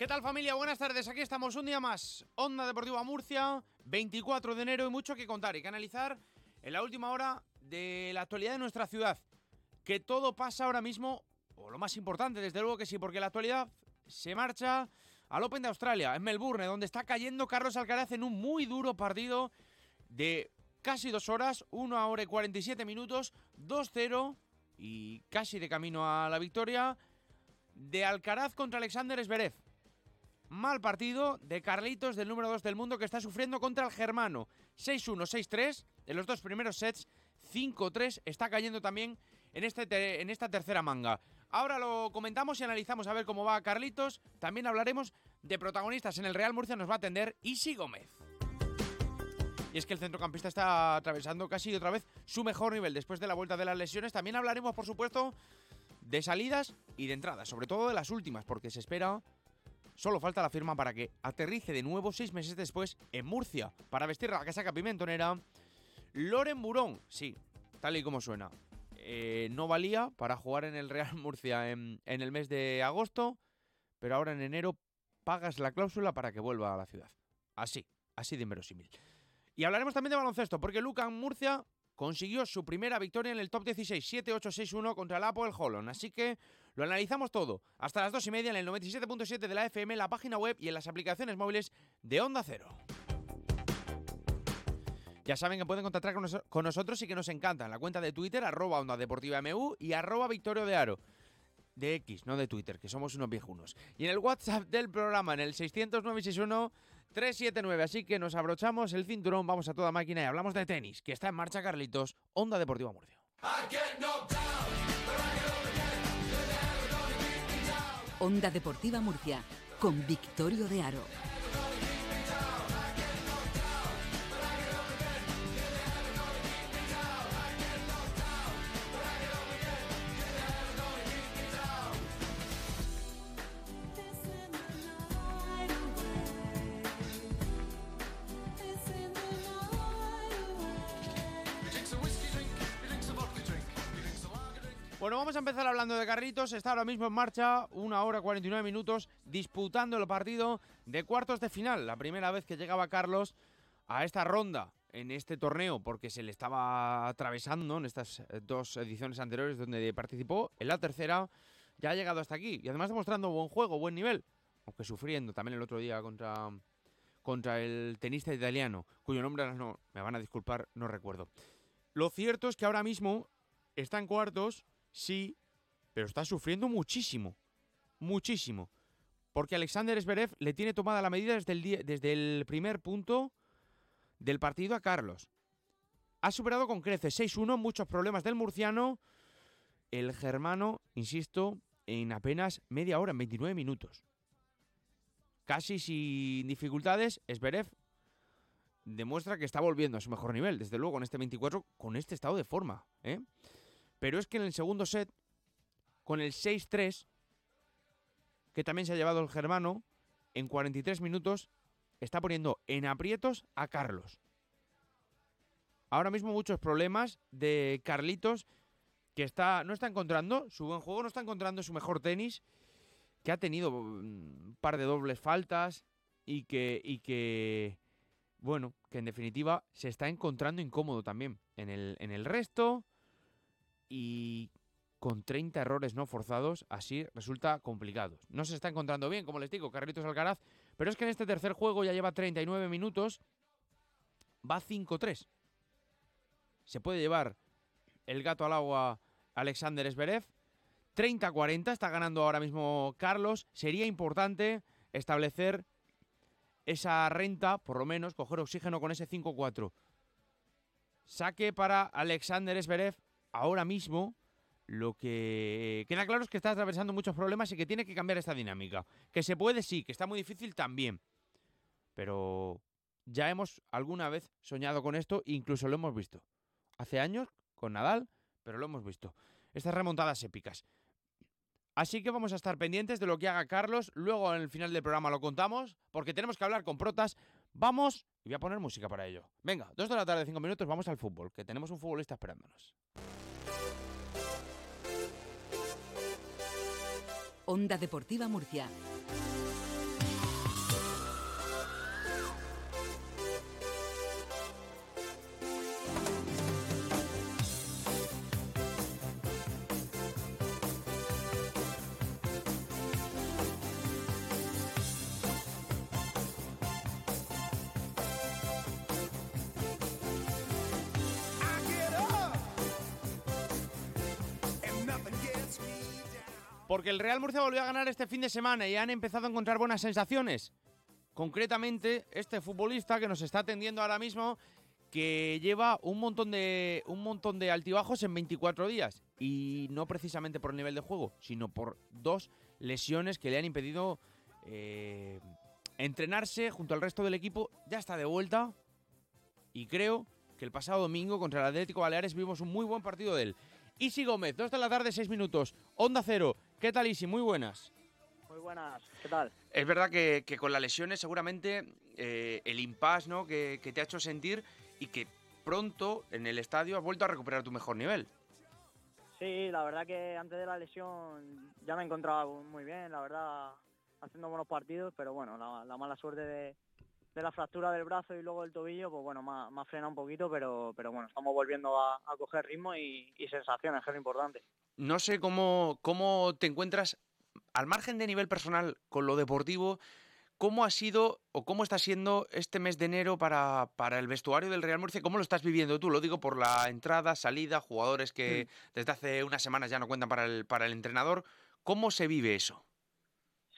¿Qué tal familia? Buenas tardes, aquí estamos un día más. Onda Deportiva Murcia, 24 de enero y mucho que contar y que analizar en la última hora de la actualidad de nuestra ciudad. Que todo pasa ahora mismo, o lo más importante desde luego que sí, porque la actualidad se marcha al Open de Australia, en Melbourne, donde está cayendo Carlos Alcaraz en un muy duro partido de casi dos horas, 1 hora y 47 minutos, 2-0 y casi de camino a la victoria de Alcaraz contra Alexander Zverev. Mal partido de Carlitos, del número 2 del mundo, que está sufriendo contra el germano. 6-1, 6-3 en los dos primeros sets. 5-3 está cayendo también en, este en esta tercera manga. Ahora lo comentamos y analizamos a ver cómo va Carlitos. También hablaremos de protagonistas en el Real Murcia. Nos va a atender Isi Gómez. Y es que el centrocampista está atravesando casi otra vez su mejor nivel después de la vuelta de las lesiones. También hablaremos, por supuesto, de salidas y de entradas, sobre todo de las últimas, porque se espera Solo falta la firma para que aterrice de nuevo seis meses después en Murcia para vestir la casaca pimentonera. Loren Murón, sí, tal y como suena. Eh, no valía para jugar en el Real Murcia en, el mes de agosto, pero ahora en enero pagas la cláusula para que vuelva a la ciudad. Así, así de inverosímil. Y hablaremos también de baloncesto, porque Lucan Murcia consiguió su primera victoria en el top 16, 7-8-6-1 contra el Apple Holon. Así que lo analizamos todo hasta las 2 y media en el 97.7 de la FM, la página web y en las aplicaciones móviles de Onda Cero. Ya saben que pueden contactar con, nosotros y que nos encanta en la cuenta de Twitter, arroba Onda Deportiva MU y arroba Victorio de Aro de X, no de Twitter, que somos unos viejunos. Y en el WhatsApp del programa, en el 60961-379. Así que nos abrochamos el cinturón, vamos a toda máquina y hablamos de tenis, que está en marcha Carlitos, Onda Deportiva Murcia. Onda Deportiva Murcia, con Victorio de Aro. Bueno, vamos a empezar hablando de Carritos. Está ahora mismo en marcha, una hora 49 minutos, disputando el partido de cuartos de final. La primera vez que llegaba Carlos a esta ronda en este torneo, porque se le estaba atravesando en estas eh, dos ediciones anteriores donde participó. En la tercera ya ha llegado hasta aquí y además demostrando buen juego, buen nivel, aunque sufriendo también el otro día contra, contra el tenista italiano, cuyo nombre no, me van a disculpar, no recuerdo. Lo cierto es que ahora mismo está en cuartos Sí, pero está sufriendo muchísimo. Muchísimo. Porque Alexander Zverev le tiene tomada la medida desde el, desde el primer punto del partido a Carlos. Ha superado con creces 6-1, muchos problemas del murciano. El germano, insisto, en apenas media hora, en 29 minutos. Casi sin dificultades, Zverev demuestra que está volviendo a su mejor nivel. Desde luego, en este 24, con este estado de forma. ¿eh? Pero es que en el segundo set, con el 6-3, que también se ha llevado el germano, en 43 minutos está poniendo en aprietos a Carlos. Ahora mismo muchos problemas de Carlitos que está no está encontrando su buen juego, no está encontrando su mejor tenis, que ha tenido un par de dobles faltas y que y que bueno, que en definitiva se está encontrando incómodo también en el resto y con 30 errores no forzados, así resulta complicado. No se está encontrando bien, como les digo, Carlitos Alcaraz, pero es que en este tercer juego ya lleva 39 minutos, va 5-3. Se puede llevar el gato al agua Alexander Zverev. 30-40 está ganando ahora mismo Carlos. Sería importante establecer esa renta, por lo menos, coger oxígeno con ese 5-4. Saque para Alexander Zverev ahora mismo lo que queda claro es que está atravesando muchos problemas y que tiene que cambiar esta dinámica. Que se puede, sí, que está muy difícil también. Pero ya hemos alguna vez soñado con esto, incluso lo hemos visto. Hace años con Nadal, pero lo hemos visto. Estas remontadas épicas. Así que vamos a estar pendientes de lo que haga Carlos. Luego en el final del programa lo contamos, porque tenemos que hablar con protas. Vamos y voy a poner música para ello. Venga, dos de la tarde, cinco minutos, vamos al fútbol, que tenemos un futbolista esperándonos. Onda Deportiva Murcia. Porque el Real Murcia volvió a ganar este fin de semana y han empezado a encontrar buenas sensaciones. Concretamente, este futbolista que nos está atendiendo ahora mismo, que lleva un montón de, un montón de altibajos en 24 días. Y no precisamente por el nivel de juego, sino por dos lesiones que le han impedido eh, entrenarse junto al resto del equipo. Ya está de vuelta. Y creo que el pasado domingo contra el Atlético Baleares vimos un muy buen partido de él. Isi Gómez, 2 de la tarde, 6 minutos. Onda Cero. ¿Qué tal, Isi? Muy buenas. Muy buenas, ¿qué tal? Es verdad que, con las lesiones seguramente eh, el impasse ¿no? Que, te ha hecho sentir y que pronto en el estadio has vuelto a recuperar tu mejor nivel. Sí, la verdad que antes de la lesión ya me encontraba muy bien, la verdad, haciendo buenos partidos, pero bueno, la mala suerte de, de la fractura del brazo y luego del tobillo, pues bueno, más, frena un poquito, pero, pero bueno, estamos volviendo a, coger ritmo y, sensaciones, que es lo importante. No sé cómo, cómo te encuentras, al margen de nivel personal, con lo deportivo, ¿cómo ha sido o cómo está siendo este mes de enero para, para el vestuario del Real Murcia? ¿Cómo lo estás viviendo tú? Lo digo por la entrada, salida, jugadores que mm. desde hace unas semanas ya no cuentan para el, para el entrenador. ¿Cómo se vive eso?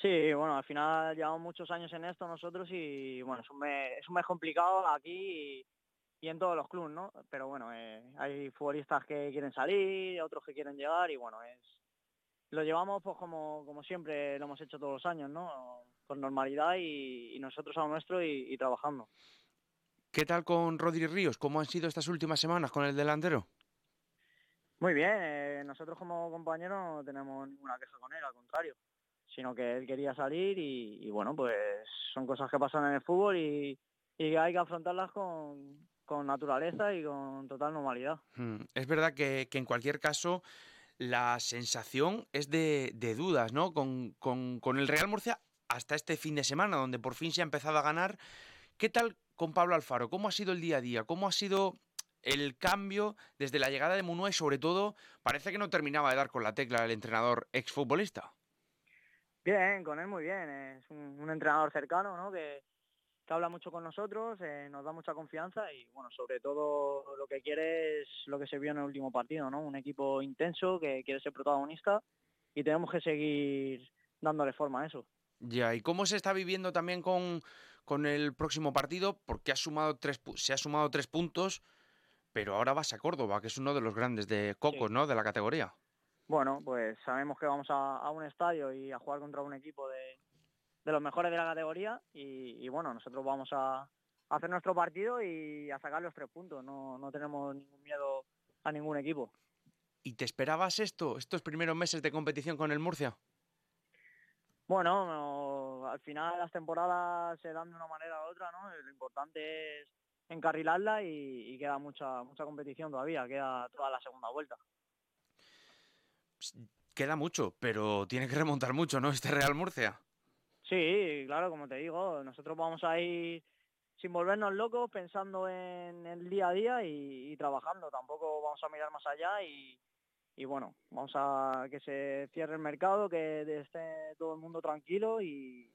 Sí, bueno, al final llevamos muchos años en esto nosotros y bueno, es un mes, es un mes complicado aquí y, en todos los clubes, ¿no? Pero bueno, eh, hay futbolistas que quieren salir, otros que quieren llegar y bueno, es lo llevamos pues como, como siempre lo hemos hecho todos los años, ¿no? Con normalidad y, nosotros a lo nuestro y, trabajando. ¿Qué tal con Rodri Ríos? ¿Cómo han sido estas últimas semanas con el delantero? Muy bien, eh, nosotros como compañeros no tenemos ninguna queja con él, al contrario sino que él quería salir y, bueno, pues son cosas que pasan en el fútbol y, hay que afrontarlas con, naturaleza y con total normalidad. Hmm, es verdad que, en cualquier caso la sensación es de, dudas, ¿no? Con, con, el Real Murcia hasta este fin de semana, donde por fin se ha empezado a ganar. ¿Qué tal con Pablo Alfaro? ¿Cómo ha sido el día a día? ¿Cómo ha sido el cambio desde la llegada de Munua y sobre todo parece que no terminaba de dar con la tecla el entrenador exfutbolista? Bien, con él muy bien. Es un, entrenador cercano, ¿no? Que, habla mucho con nosotros, eh, nos da mucha confianza y, bueno, sobre todo lo que quiere es lo que se vio en el último partido, ¿no? Un equipo intenso que quiere ser protagonista y tenemos que seguir dándole forma a eso. Ya, ¿y cómo se está viviendo también con, con el próximo partido? Porque ha sumado tres, se ha sumado tres puntos, pero ahora vas a Córdoba, que es uno de los grandes de Cocos, ¿no? De la categoría bueno, pues sabemos que vamos a, un estadio y a jugar contra un equipo de, los mejores de la categoría y, bueno, nosotros vamos a, hacer nuestro partido y a sacar los tres puntos. No, tenemos ningún miedo a ningún equipo. ¿Y te esperabas esto, estos primeros meses de competición con el Murcia? Bueno, al final las temporadas se dan de una manera u otra, ¿no? Lo importante es encarrilarla y, y queda mucha mucha competición todavía, queda toda la segunda vuelta queda mucho, pero tiene que remontar mucho, ¿no? Este Real Murcia. Sí, claro, como te digo, nosotros vamos a ir sin volvernos locos, pensando en el día a día y, trabajando. Tampoco vamos a mirar más allá y, bueno, vamos a que se cierre el mercado, que esté todo el mundo tranquilo y,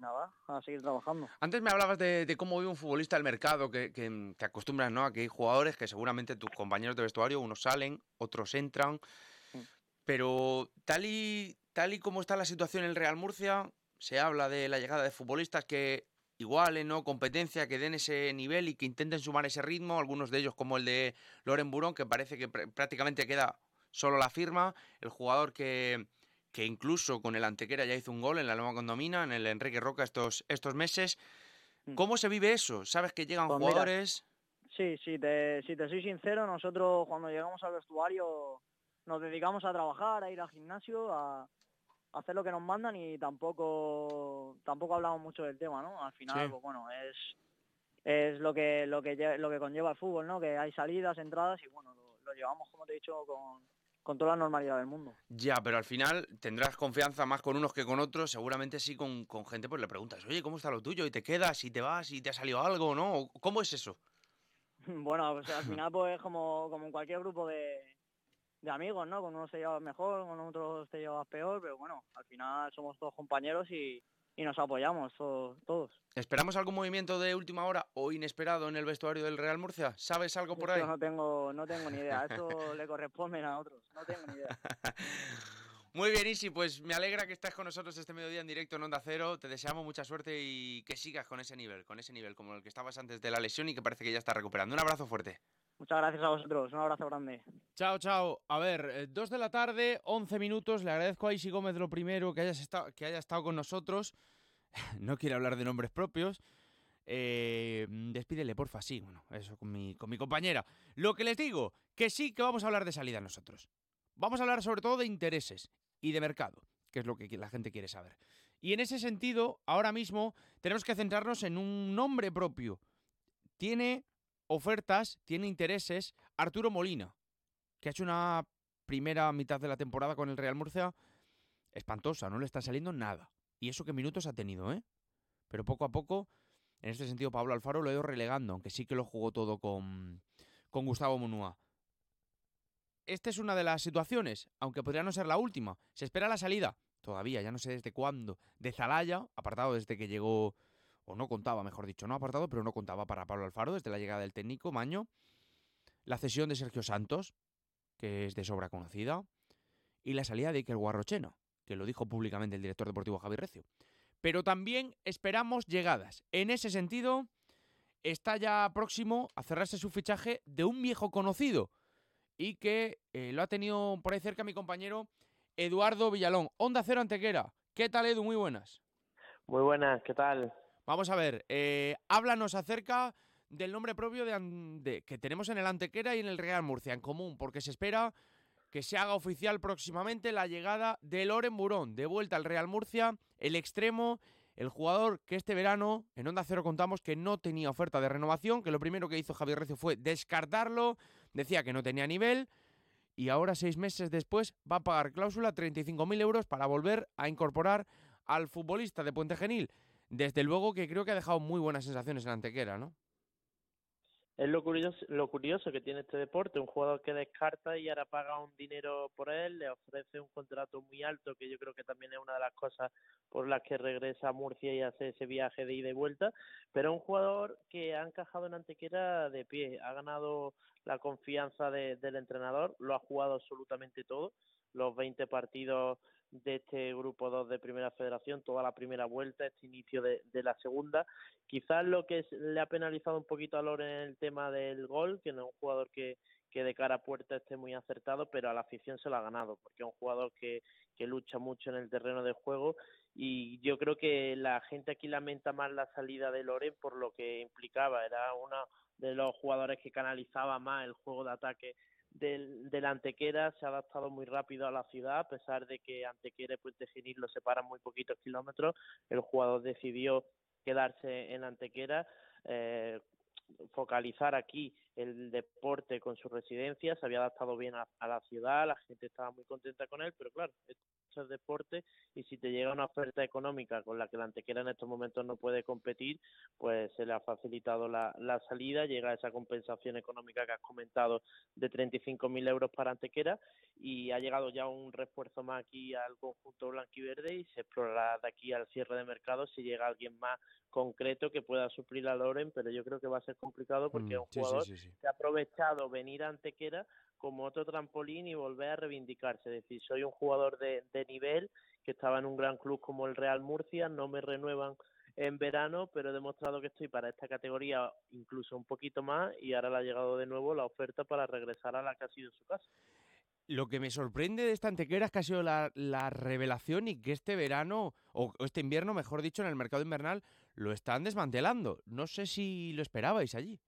nada, a seguir trabajando. Antes me hablabas de, cómo vive un futbolista el mercado, que, que te acostumbras, ¿no? A que hay jugadores que seguramente tus compañeros de vestuario, unos salen, otros entran. Pero tal y, tal y como está la situación en el Real Murcia, se habla de la llegada de futbolistas que igualen, ¿no? Competencia, que den ese nivel y que intenten sumar ese ritmo. Algunos de ellos, como el de Loren Burón, que parece que prácticamente queda solo la firma. El jugador que, que incluso con el Antequera ya hizo un gol en la nueva condomina, en el Enrique Roca estos, estos meses. Mm. ¿Cómo se vive eso? ¿Sabes que llegan pues jugadores? sí, sí, te, si te soy sincero, nosotros cuando llegamos al vestuario nos dedicamos a trabajar, a ir al gimnasio, a, hacer lo que nos mandan y tampoco tampoco hablamos mucho del tema, ¿no? Al final, pues bueno, es es lo que lo que lo que conlleva el fútbol, ¿no? Que hay salidas, entradas y bueno, lo, llevamos como te he dicho con, con toda la normalidad del mundo. Ya, pero al final tendrás confianza más con unos que con otros, seguramente sí con, con gente pues le preguntas, oye, ¿cómo está lo tuyo? Y te quedas, y te vas, y te ha salido algo, ¿no? ¿Cómo es eso? bueno, pues al final pues como, como en cualquier grupo de, de amigos, ¿no? Con unos te llevas mejor, con otros te llevas peor, pero bueno, al final somos todos compañeros y, nos apoyamos todos, ¿Esperamos algún movimiento de última hora o inesperado en el vestuario del Real Murcia? ¿Sabes algo por ahí? no tengo, no tengo ni idea, esto le corresponde a otros, no tengo ni idea. Muy bien, Isi, pues me alegra que estés con nosotros este mediodía en directo en Onda Cero. Te deseamos mucha suerte y que sigas con ese nivel, con ese nivel como el que estabas antes de la lesión y que parece que ya está recuperando. Un abrazo fuerte. Muchas gracias a vosotros, un abrazo grande. Chao, chao. A ver, eh, dos de la tarde, 11 minutos. Le agradezco a Isi Gómez lo primero que, hayas estado, que haya estado con nosotros. no quiere hablar de nombres propios. Eh, despídele, porfa, sí, bueno, eso con mi, con mi compañera. Lo que les digo, que sí que vamos a hablar de salida nosotros. Vamos a hablar sobre todo de intereses y de mercado, que es lo que la gente quiere saber. Y en ese sentido, ahora mismo tenemos que centrarnos en un nombre propio. Tiene ofertas, tiene intereses Arturo Molina, que ha hecho una primera mitad de la temporada con el Real Murcia espantosa, no le está saliendo nada. Y eso que minutos ha tenido, ¿eh? Pero poco a poco, en este sentido, Pablo Alfaro lo ha ido relegando, aunque sí que lo jugó todo con, con Gustavo Munúa. Esta es una de las situaciones, aunque podría no ser la última. Se espera la salida, todavía, ya no sé desde cuándo, de Zalaya, apartado desde que llegó, o no contaba, mejor dicho, no apartado, pero no contaba para Pablo Alfaro desde la llegada del técnico, Maño. La cesión de Sergio Santos, que es de sobra conocida, y la salida de Iker Guarrochena, que lo dijo públicamente el director deportivo Javier Recio. Pero también esperamos llegadas. En ese sentido, está ya próximo a cerrarse su fichaje de un viejo conocido, y que eh, lo ha tenido por ahí cerca mi compañero Eduardo Villalón. Onda Cero Antequera. ¿Qué tal, Edu? Muy buenas. Muy buenas, ¿qué tal? Vamos a ver, eh, háblanos acerca del nombre propio de, que tenemos en el Antequera y en el Real Murcia en común, porque se espera que se haga oficial próximamente la llegada de Loren Burón, de vuelta al Real Murcia, el extremo, el jugador que este verano en Onda Cero contamos que no tenía oferta de renovación, que lo primero que hizo Javier Recio fue descartarlo, decía que no tenía nivel y ahora seis meses después va a pagar cláusula 35.000 euros para volver a incorporar al futbolista de Puente Genil. Desde luego que creo que ha dejado muy buenas sensaciones en Antequera, ¿no? Es lo curioso, lo curioso que tiene este deporte, un jugador que descarta y ahora paga un dinero por él, le ofrece un contrato muy alto, que yo creo que también es una de las cosas por las que regresa a Murcia y hace ese viaje de ida y vuelta, pero un jugador que ha encajado en Antequera de pie, ha ganado la confianza del entrenador, lo ha jugado absolutamente todo, los 20 partidos de este grupo 2 de Primera Federación, toda la primera vuelta, este inicio de, la segunda. Quizás lo que le ha penalizado un poquito a Loren en el tema del gol, que no es un jugador que, que de cara a puerta esté muy acertado, pero a la afición se lo ha ganado, porque es un jugador que, que lucha mucho en el terreno de juego y yo creo que la gente aquí lamenta más la salida de Loren por lo que implicaba, era uno de los jugadores que canalizaba más el juego de ataque del, del Antequera se ha adaptado muy rápido a la ciudad, a pesar de que Antequera y Puente Genil lo separan muy poquitos kilómetros, el jugador decidió quedarse en Antequera, eh, focalizar aquí el deporte con su residencia, se había adaptado bien a, la ciudad, la gente estaba muy contenta con él, pero claro, esto es deporte y si te llega una oferta económica con la que la Antequera en estos momentos no puede competir, pues se le ha facilitado la, la salida, llega esa compensación económica que has comentado de 35.000 euros para Antequera y ha llegado ya un refuerzo más aquí al conjunto blanquiverde y se explorará de aquí al cierre de mercado si llega alguien más concreto que pueda suplir a Loren, pero yo creo que va a ser complicado porque es un mm, jugador que ha aprovechado venir a Antequera como otro trampolín y volver a reivindicarse. Es decir, soy un jugador de, de nivel que estaba en un gran club como el Real Murcia, no me renuevan en verano, pero he demostrado que estoy para esta categoría incluso un poquito más y ahora le ha llegado de nuevo la oferta para regresar a la que ha sido su casa. Lo que me sorprende de esta antequera es que ha sido la, la revelación y que este verano, o este invierno, mejor dicho, en el mercado invernal, lo están desmantelando. No sé si lo esperabais allí.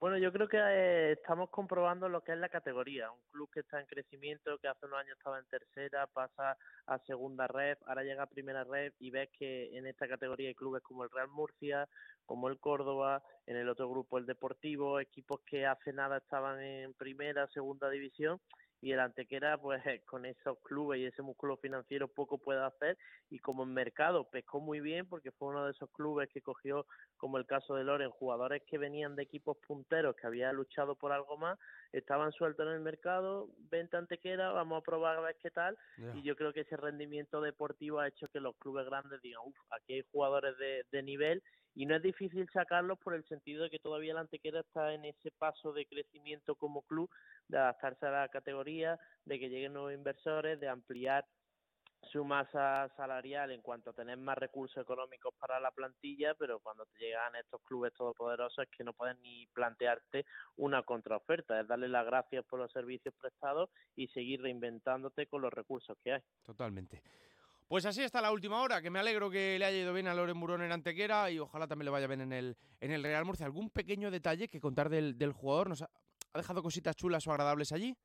Bueno, yo creo que eh, estamos comprobando lo que es la categoría. Un club que está en crecimiento, que hace unos años estaba en tercera, pasa a segunda red, ahora llega a primera red y ves que en esta categoría hay clubes como el Real Murcia, como el Córdoba, en el otro grupo el Deportivo, equipos que hace nada estaban en primera, segunda división y el Antequera pues con esos clubes y ese músculo financiero poco puede hacer. Y como en mercado pescó muy bien porque fue uno de esos clubes que cogió como el caso de Loren jugadores que venían de equipos punteros que había luchado por algo más estaban sueltos en el mercado venta Antequera vamos a probar a ver qué tal. Y yo creo que ese rendimiento deportivo ha hecho que los clubes grandes digan uff aquí hay jugadores de, de nivel y no es difícil sacarlos por el sentido de que todavía la Antequera está en ese paso de crecimiento como club, de adaptarse a la categoría, de que lleguen nuevos inversores, de ampliar su masa salarial en cuanto a tener más recursos económicos para la plantilla, pero cuando te llegan estos clubes todopoderosos es que no puedes ni plantearte una contraoferta, es darle las gracias por los servicios prestados y seguir reinventándote con los recursos que hay. Totalmente. Pues así está la última hora, que me alegro que le haya ido bien a Loren Murón en Antequera y ojalá también le vaya bien en el, en el Real Murcia. ¿Algún pequeño detalle que contar del, del jugador? ¿Nos ha, ha dejado cositas chulas o agradables allí?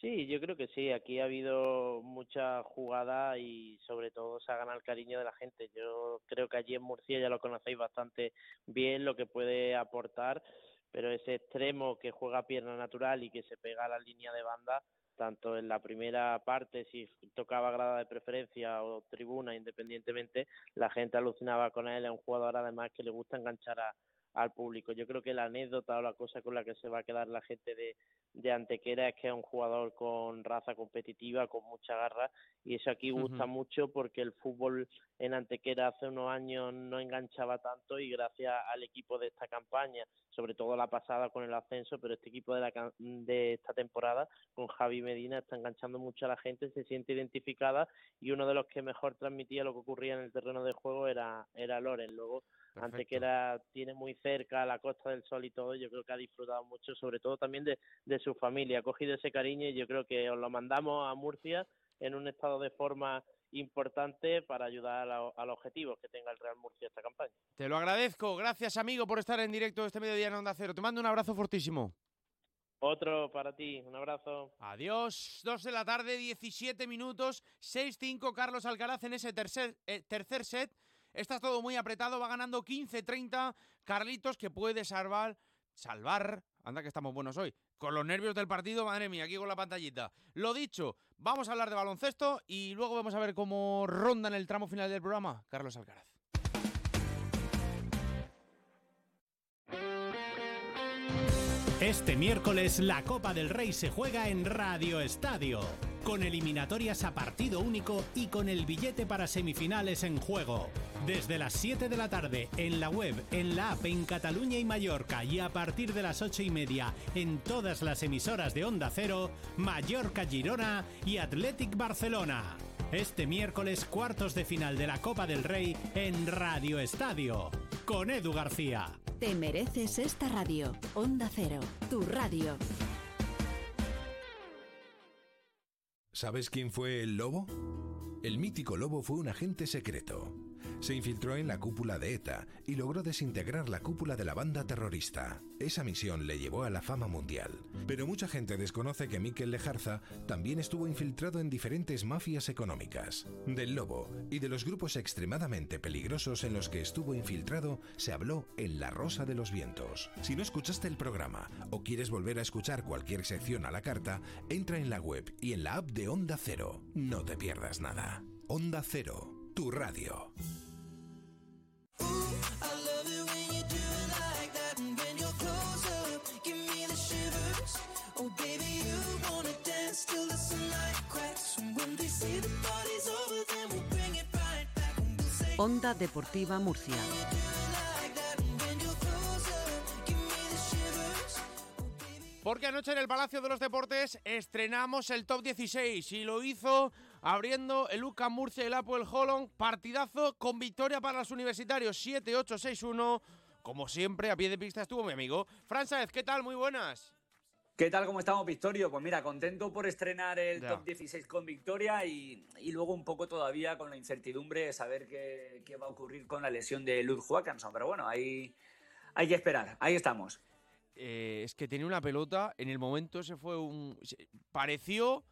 Sí, yo creo que sí. Aquí ha habido mucha jugada y sobre todo se ha ganado el cariño de la gente. Yo creo que allí en Murcia ya lo conocéis bastante bien lo que puede aportar, pero ese extremo que juega pierna natural y que se pega a la línea de banda, tanto en la primera parte, si tocaba grada de preferencia o tribuna, independientemente, la gente alucinaba con él. Es un jugador además que le gusta enganchar a, al público. Yo creo que la anécdota o la cosa con la que se va a quedar la gente de, de Antequera es que es un jugador con raza competitiva, con mucha garra, y eso aquí gusta uh -huh. mucho porque el fútbol en Antequera hace unos años no enganchaba tanto y gracias al equipo de esta campaña, sobre todo la pasada con el ascenso, pero este equipo de, la, de esta temporada con Javi Medina está enganchando mucho a la gente, se siente identificada y uno de los que mejor transmitía lo que ocurría en el terreno de juego era, era Loren. Luego. Antequera tiene muy cerca la Costa del Sol y todo, yo creo que ha disfrutado mucho, sobre todo también de, de su familia, ha cogido ese cariño y yo creo que os lo mandamos a Murcia en un estado de forma importante para ayudar a, a, los objetivos que tenga el Real Murcia esta campaña. Te lo agradezco, gracias amigo por estar en directo este mediodía en Onda Cero. Te mando un abrazo fortísimo. Otro para ti, un abrazo. Adiós, dos de la tarde, 17 minutos, 6-5 Carlos Alcaraz en ese tercer, eh, tercer set. Está todo muy apretado, va ganando 15-30. Carlitos que puede salvar, salvar, anda que estamos buenos hoy, con los nervios del partido, madre mía, aquí con la pantallita. Lo dicho, vamos a hablar de baloncesto y luego vamos a ver cómo ronda en el tramo final del programa Carlos Alcaraz. Este miércoles la Copa del Rey se juega en Radio Estadio, con eliminatorias a partido único y con el billete para semifinales en juego. Desde las 7 de la tarde en la web, en la app en Cataluña y Mallorca y a partir de las 8 y media en todas las emisoras de Onda Cero, Mallorca Girona y Athletic Barcelona. Este miércoles cuartos de final de la Copa del Rey en Radio Estadio, con Edu García. Te mereces esta radio. Onda Cero, tu radio. ¿Sabes quién fue el lobo? El mítico lobo fue un agente secreto. Se infiltró en la cúpula de ETA y logró desintegrar la cúpula de la banda terrorista. Esa misión le llevó a la fama mundial. Pero mucha gente desconoce que Miquel Lejarza también estuvo infiltrado en diferentes mafias económicas. Del lobo y de los grupos extremadamente peligrosos en los que estuvo infiltrado se habló en La Rosa de los Vientos. Si no escuchaste el programa o quieres volver a escuchar cualquier sección a la carta, entra en la web y en la app de Onda Cero. No te pierdas nada. Onda Cero, tu radio. Onda Deportiva Murcia. Porque anoche en el Palacio de los Deportes estrenamos el Top 16 y lo hizo abriendo el UCAM Murcia y el Apple Holland. Partidazo con victoria para los universitarios 7-8-6-1. Como siempre, a pie de pista estuvo mi amigo Fran Sáez. ¿Qué tal? Muy buenas. ¿Qué tal? ¿Cómo estamos, Victorio? Pues mira, contento por estrenar el ya. top 16 con victoria y, y, luego un poco todavía con la incertidumbre de saber qué, qué va a ocurrir con la lesión de Luz Joakanson. Pero bueno, ahí hay que esperar. Ahí estamos. Eh, es que tenía una pelota, en el momento se fue un... pareció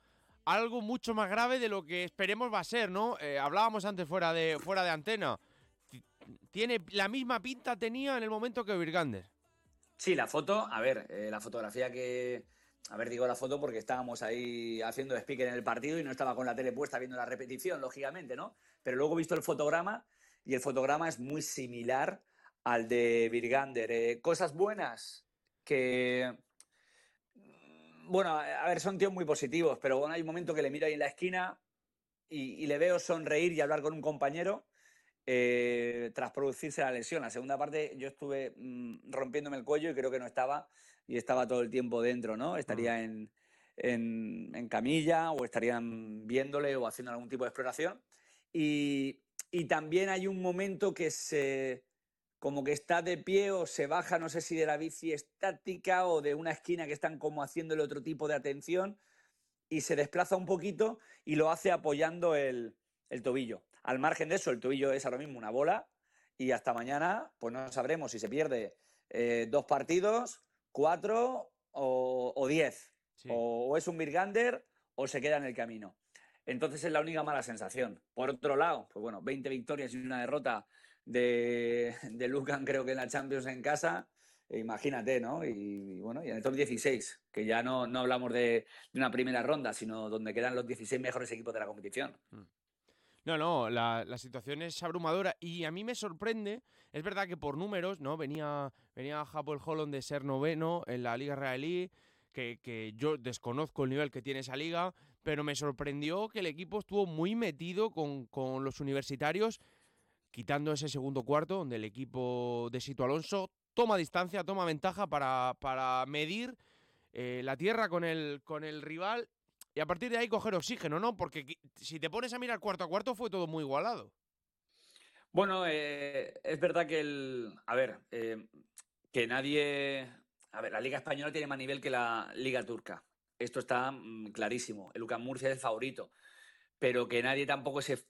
algo mucho más grave de lo que esperemos va a ser, ¿no? Eh, hablábamos antes fuera de, fuera de antena. Tiene la misma pinta tenía en el momento que Virgander. Sí, la foto, a ver, eh, la fotografía que... A ver, digo la foto porque estábamos ahí haciendo speaker en el partido y no estaba con la tele puesta viendo la repetición, lógicamente, ¿no? Pero luego he visto el fotograma y el fotograma es muy similar al de Virgander. Eh, cosas buenas que... Bueno, a ver, son tíos muy positivos, pero bueno, hay un momento que le miro ahí en la esquina y, y le veo sonreír y hablar con un compañero eh, tras producirse la lesión. La segunda parte yo estuve mm, rompiéndome el cuello y creo que no estaba y estaba todo el tiempo dentro, ¿no? Estaría en, en, camilla o estarían viéndole o haciendo algún tipo de exploración. Y, y también hay un momento que se como que está de pie o se baja, no sé si de la bici estática o de una esquina que están como haciéndole otro tipo de atención y se desplaza un poquito y lo hace apoyando el, el tobillo. Al margen de eso, el tobillo es ahora mismo una bola y hasta mañana pues no sabremos si se pierde eh, dos partidos, cuatro o, diez. O, es un Birgander o se queda en el camino. Entonces es la única mala sensación. Por otro lado, pues bueno, 20 victorias y una derrota de, de Lucan creo que en la Champions en casa, e imagínate, ¿no? Y, bueno, y en el top 16, que ya no, no hablamos de, una primera ronda, sino donde quedan los 16 mejores equipos de la competición. Mm. No, no, la, situación es abrumadora y a mí me sorprende, es verdad que por números, ¿no? Venía, venía Hapoel Holland de ser noveno en la Liga Israelí, que, que, yo desconozco el nivel que tiene esa liga, pero me sorprendió que el equipo estuvo muy metido con, con los universitarios, quitando ese segundo cuarto, donde el equipo de Sito Alonso toma distancia, toma ventaja para, para medir eh, la tierra con el, con el rival y a partir de ahí coger oxígeno, ¿no? Porque si te pones a mirar cuarto a cuarto fue todo muy igualado. Bueno, eh, es verdad que el. A ver, eh, que nadie. A ver, la Liga Española tiene más nivel que la Liga Turca. Esto está mm, clarísimo. El Lucas Murcia es el favorito. Pero que nadie tampoco se.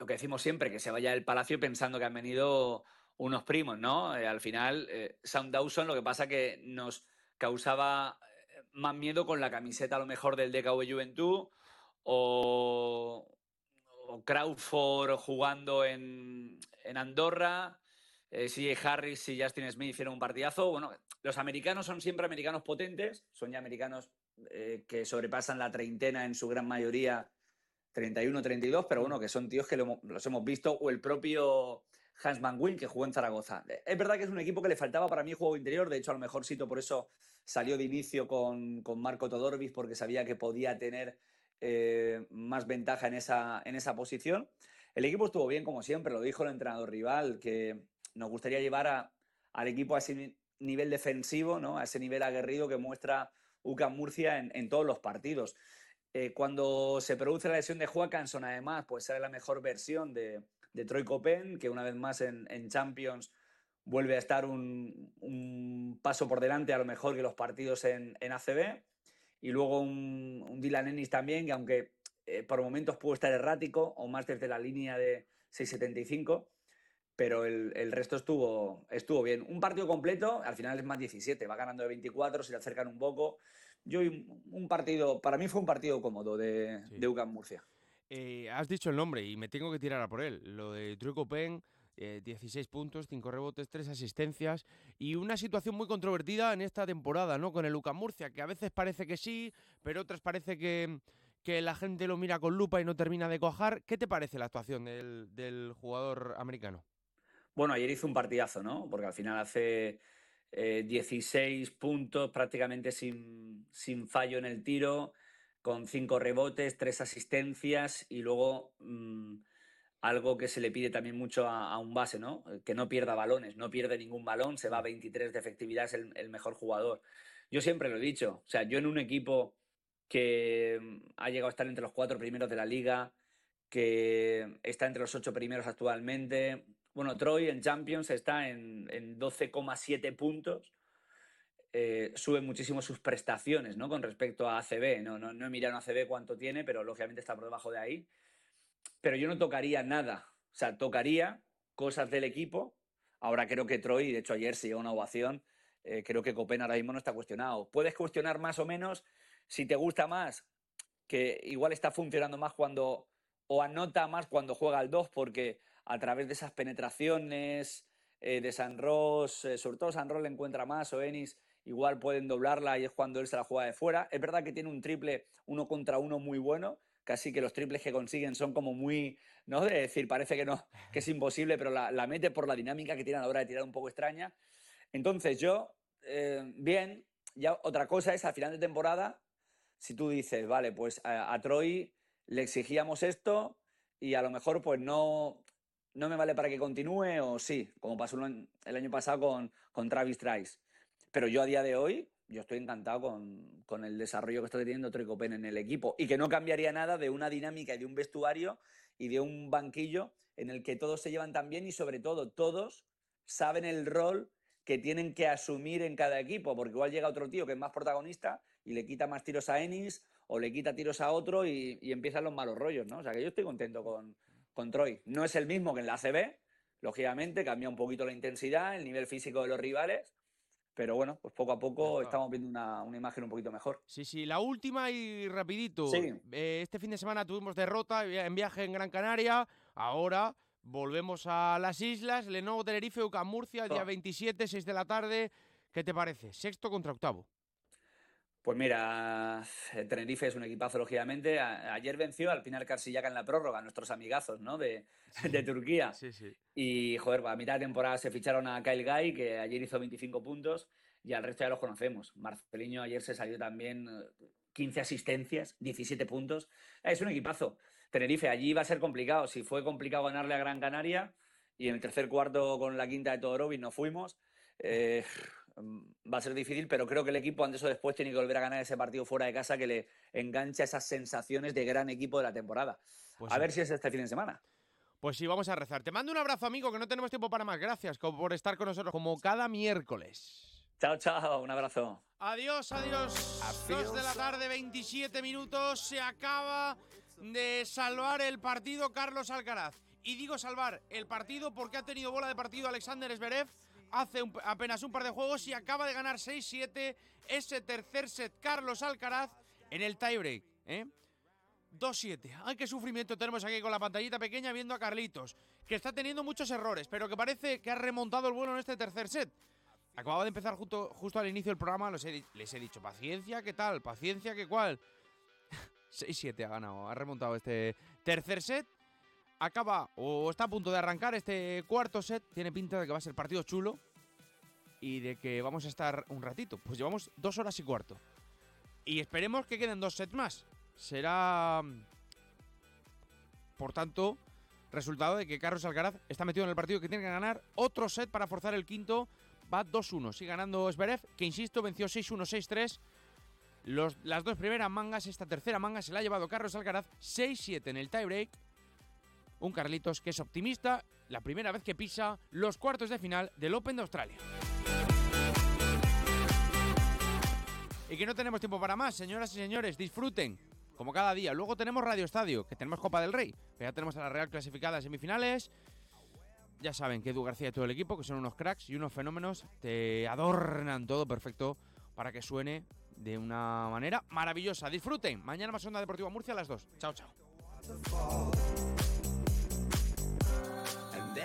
Lo que decimos siempre, que se vaya del palacio pensando que han venido unos primos, ¿no? Eh, al final, Sound Dawson lo que pasa que nos causaba más miedo con la camiseta a lo mejor del DKV Juventud o, o Crawford jugando en, en Andorra, eh, si Harris y Justin Smith hicieron un partidazo. Bueno, los americanos son siempre americanos potentes, son ya americanos eh, que sobrepasan la treintena en su gran mayoría, 31, 32, pero bueno, que son tíos que los hemos visto, o el propio Hans Wyn, que jugó en Zaragoza. Es verdad que es un equipo que le faltaba para mí juego interior, de hecho a lo mejor Sito por eso salió de inicio con, con Marco Todorvis, porque sabía que podía tener eh, más ventaja en esa, en esa posición. El equipo estuvo bien, como siempre, lo dijo el entrenador rival, que nos gustaría llevar al equipo a ese nivel defensivo, ¿no? a ese nivel aguerrido que muestra UCAM Murcia en, en todos los partidos. Eh, cuando se produce la lesión de Joaquinson, además, pues será la mejor versión de, de Troy Copen, que una vez más en, Champions vuelve a estar un, paso por delante a lo mejor que los partidos en, ACB. Y luego un, Dylan Ennis también, que aunque eh, por momentos pudo estar errático o más desde la línea de 6.75, pero el, resto estuvo, estuvo bien. Un partido completo, al final es más 17, va ganando de 24, se le acercan un poco. Yo un partido, para mí fue un partido cómodo de, de UCAM Murcia. Eh, has dicho el nombre y me tengo que tirar a por él. Lo de Truco Pen, 16 puntos, 5 rebotes, 3 asistencias y una situación muy controvertida en esta temporada, ¿no? Con el Lucas Murcia, que a veces parece que sí, pero otras parece que, que, la gente lo mira con lupa y no termina de cojar. ¿Qué te parece la actuación del, del jugador americano? Bueno, ayer hizo un partidazo, ¿no? Porque al final hace 16 eh, puntos prácticamente sin, sin fallo en el tiro con cinco rebotes, tres asistencias y luego mm, algo que se le pide también mucho a, un base, ¿no? Que no pierda balones, no pierde ningún balón, se va a 23 de efectividad, es el, mejor jugador. Yo siempre lo he dicho, o sea, yo en un equipo que mm, ha llegado a estar entre los cuatro primeros de la liga, que está entre los ocho primeros actualmente. Bueno, Troy en Champions está en, en 12,7 puntos eh, suben muchísimo sus prestaciones ¿no? con respecto a ACB. No, no, no he mirado en ACB cuánto tiene, pero lógicamente está por debajo de ahí. Pero yo no tocaría nada. O sea, tocaría cosas del equipo. Ahora creo que Troy, de hecho ayer se llevó una ovación, eh, creo que Copen ahora mismo no está cuestionado. Puedes cuestionar más o menos si te gusta más, que igual está funcionando más cuando, o anota más cuando juega al 2, porque a través de esas penetraciones eh, de San Ross, sobre todo San Ross le encuentra más, o Ennis, igual pueden doblarla y es cuando él se la juega de fuera. Es verdad que tiene un triple uno contra uno muy bueno, casi que los triples que consiguen son como muy, ¿no? De decir, parece que no, que es imposible, pero la, mete por la dinámica que tiene a la hora de tirar un poco extraña. Entonces yo, eh, bien, ya otra cosa es al final de temporada, si tú dices, vale, pues a, Troy le exigíamos esto y a lo mejor pues no, no me vale para que continúe o sí, como pasó el año pasado con, con Travis Trice. Pero yo a día de hoy, yo estoy encantado con, con el desarrollo que está teniendo Tricopen en el equipo y que no cambiaría nada de una dinámica y de un vestuario y de un banquillo en el que todos se llevan tan bien y sobre todo todos saben el rol que tienen que asumir en cada equipo, porque igual llega otro tío que es más protagonista y le quita más tiros a Ennis o le quita tiros a otro y, empiezan los malos rollos, ¿no? O sea que yo estoy contento con, con Troy. No es el mismo que en la CB, lógicamente, cambia un poquito la intensidad, el nivel físico de los rivales, pero bueno, pues poco a poco estamos viendo una, imagen un poquito mejor. Sí, sí, la última y rapidito. Eh, este fin de semana tuvimos derrota en viaje en Gran Canaria, ahora volvemos a las islas, Lenovo Tenerife, UCAM Murcia, día 27, 6 de la tarde. ¿Qué te parece? Sexto contra octavo. Pues mira, Tenerife es un equipazo, lógicamente. ayer venció al Pinar Carsillaca en la prórroga, nuestros amigazos, ¿no? De, de Turquía. Sí, sí. Y, joder, a mitad de temporada se ficharon a Kyle Guy, que ayer hizo 25 puntos, y al resto ya los conocemos. Marceliño ayer se salió también 15 eh, asistencias, 17 puntos. Es un equipazo. Tenerife, allí va a ser complicado. Si fue complicado ganarle a Gran Canaria, y en el tercer cuarto con la quinta de Todorovic no fuimos. Eh, va a ser difícil, pero creo que el equipo antes o después tiene que volver a ganar ese partido fuera de casa que le engancha esas sensaciones de gran equipo de la temporada. Pues a ver si es este fin de semana. Pues sí, vamos a rezar. Te mando un abrazo, amigo, que no tenemos tiempo para más. Gracias por estar con nosotros como cada miércoles. Chao, chao, un abrazo. Adiós, adiós. Dos de la tarde, 27 minutos. Se acaba de salvar el partido Carlos Alcaraz. Y digo salvar el partido porque ha tenido bola de partido Alexander Zverev hace apenas un par de juegos y acaba de ganar 6-7 ese tercer set Carlos Alcaraz en el tiebreak. ¿eh? 2-7. Ay, qué sufrimiento tenemos aquí con la pantallita pequeña viendo a Carlitos, que está teniendo muchos errores, pero que parece que ha remontado el vuelo en este tercer set. Acababa de empezar justo, justo al inicio del programa, les he, dicho, paciencia, ¿qué tal? Paciencia, ¿qué cuál? 6-7 ha ganado, ha remontado este tercer set acaba o está a punto de arrancar este cuarto set. Tiene pinta de que va a ser partido chulo y de que vamos a estar un ratito. Pues llevamos dos horas y cuarto. Y esperemos que queden dos sets más. Será, por tanto, resultado de que Carlos Alcaraz está metido en el partido que tiene que ganar otro set para forzar el quinto. Va 2-1. Sigue ganando Zverev, que insisto, venció 6-1, 6-3. las dos primeras mangas, esta tercera manga se la ha llevado Carlos Alcaraz 6-7 en el tiebreak un Carlitos que es optimista, la primera vez que pisa los cuartos de final del Open de Australia. Y que no tenemos tiempo para más, señoras y señores, disfruten, como cada día. Luego tenemos Radio Estadio, que tenemos Copa del Rey, ya tenemos a la Real clasificada en semifinales. Ya saben que Edu García y todo el equipo, que son unos cracks y unos fenómenos, te adornan todo perfecto para que suene de una manera maravillosa. Disfruten. Mañana más Onda Deportiva Murcia a las 2. Chao, chao.